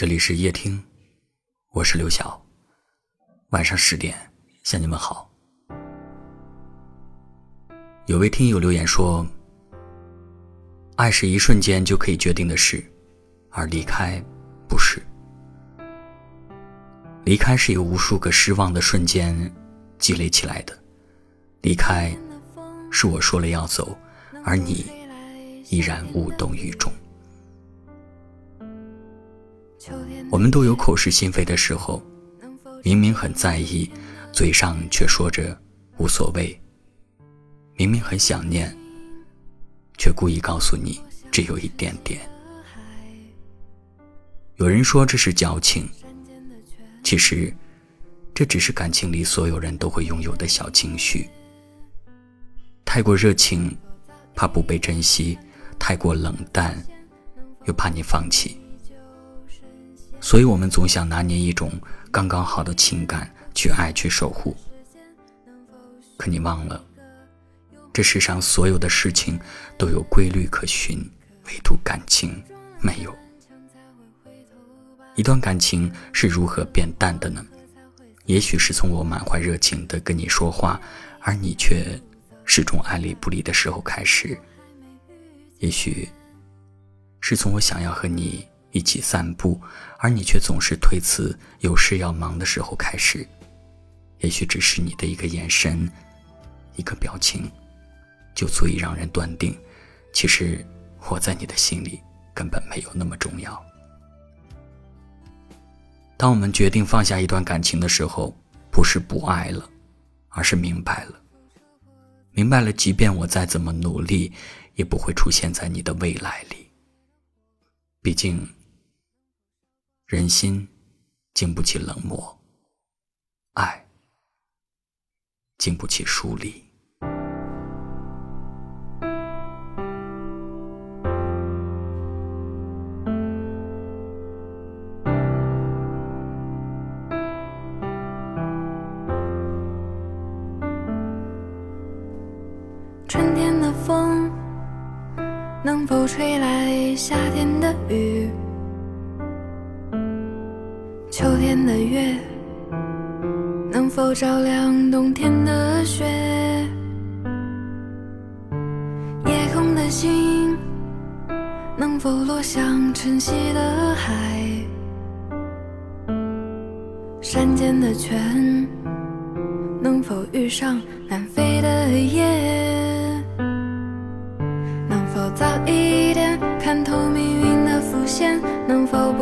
这里是夜听，我是刘晓。晚上十点向你们好。有位听友留言说：“爱是一瞬间就可以决定的事，而离开不是。离开是由无数个失望的瞬间积累起来的。离开是我说了要走，而你依然无动于衷。”我们都有口是心非的时候，明明很在意，嘴上却说着无所谓；明明很想念，却故意告诉你只有一点点。有人说这是矫情，其实这只是感情里所有人都会拥有的小情绪。太过热情，怕不被珍惜；太过冷淡，又怕你放弃。所以，我们总想拿捏一种刚刚好的情感去爱、去守护。可你忘了，这世上所有的事情都有规律可循，唯独感情没有。一段感情是如何变淡的呢？也许是从我满怀热情的跟你说话，而你却始终爱理不理的时候开始；也许是从我想要和你。一起散步，而你却总是推辞，有事要忙的时候开始。也许只是你的一个眼神，一个表情，就足以让人断定，其实我在你的心里根本没有那么重要。当我们决定放下一段感情的时候，不是不爱了，而是明白了，明白了，即便我再怎么努力，也不会出现在你的未来里。毕竟。人心经不起冷漠，爱经不起疏离。春天的风能否吹来夏天的雨？秋天的月能否照亮冬天的雪？夜空的星能否落向晨曦的海？山间的泉能否遇上南飞的雁？能否早一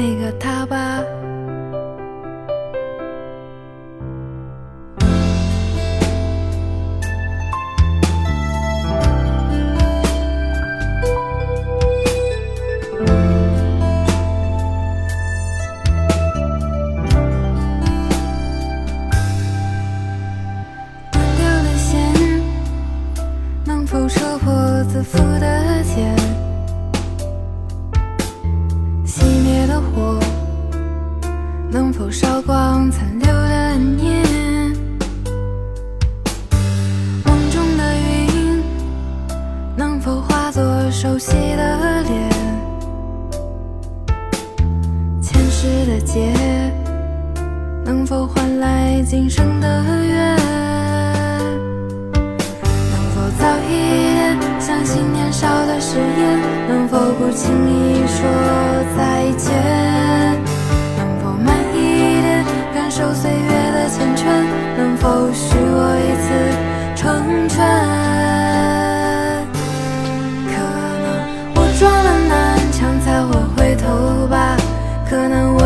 那个他吧。断掉的线，能否收破自负的茧？世的劫能否换来今生的缘？能否早一点相信年少的誓言？能否不轻易说再见？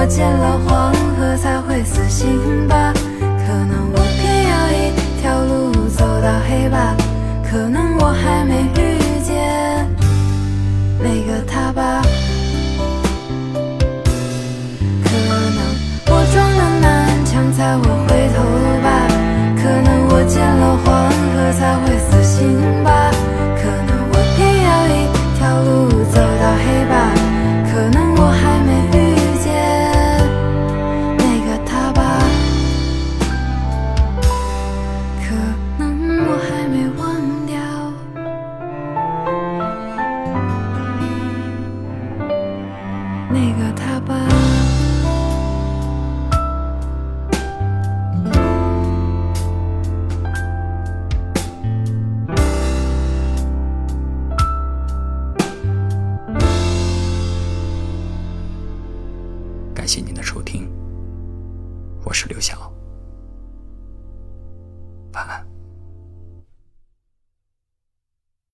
见了黄河才会死心感谢您的收听，我是刘晓。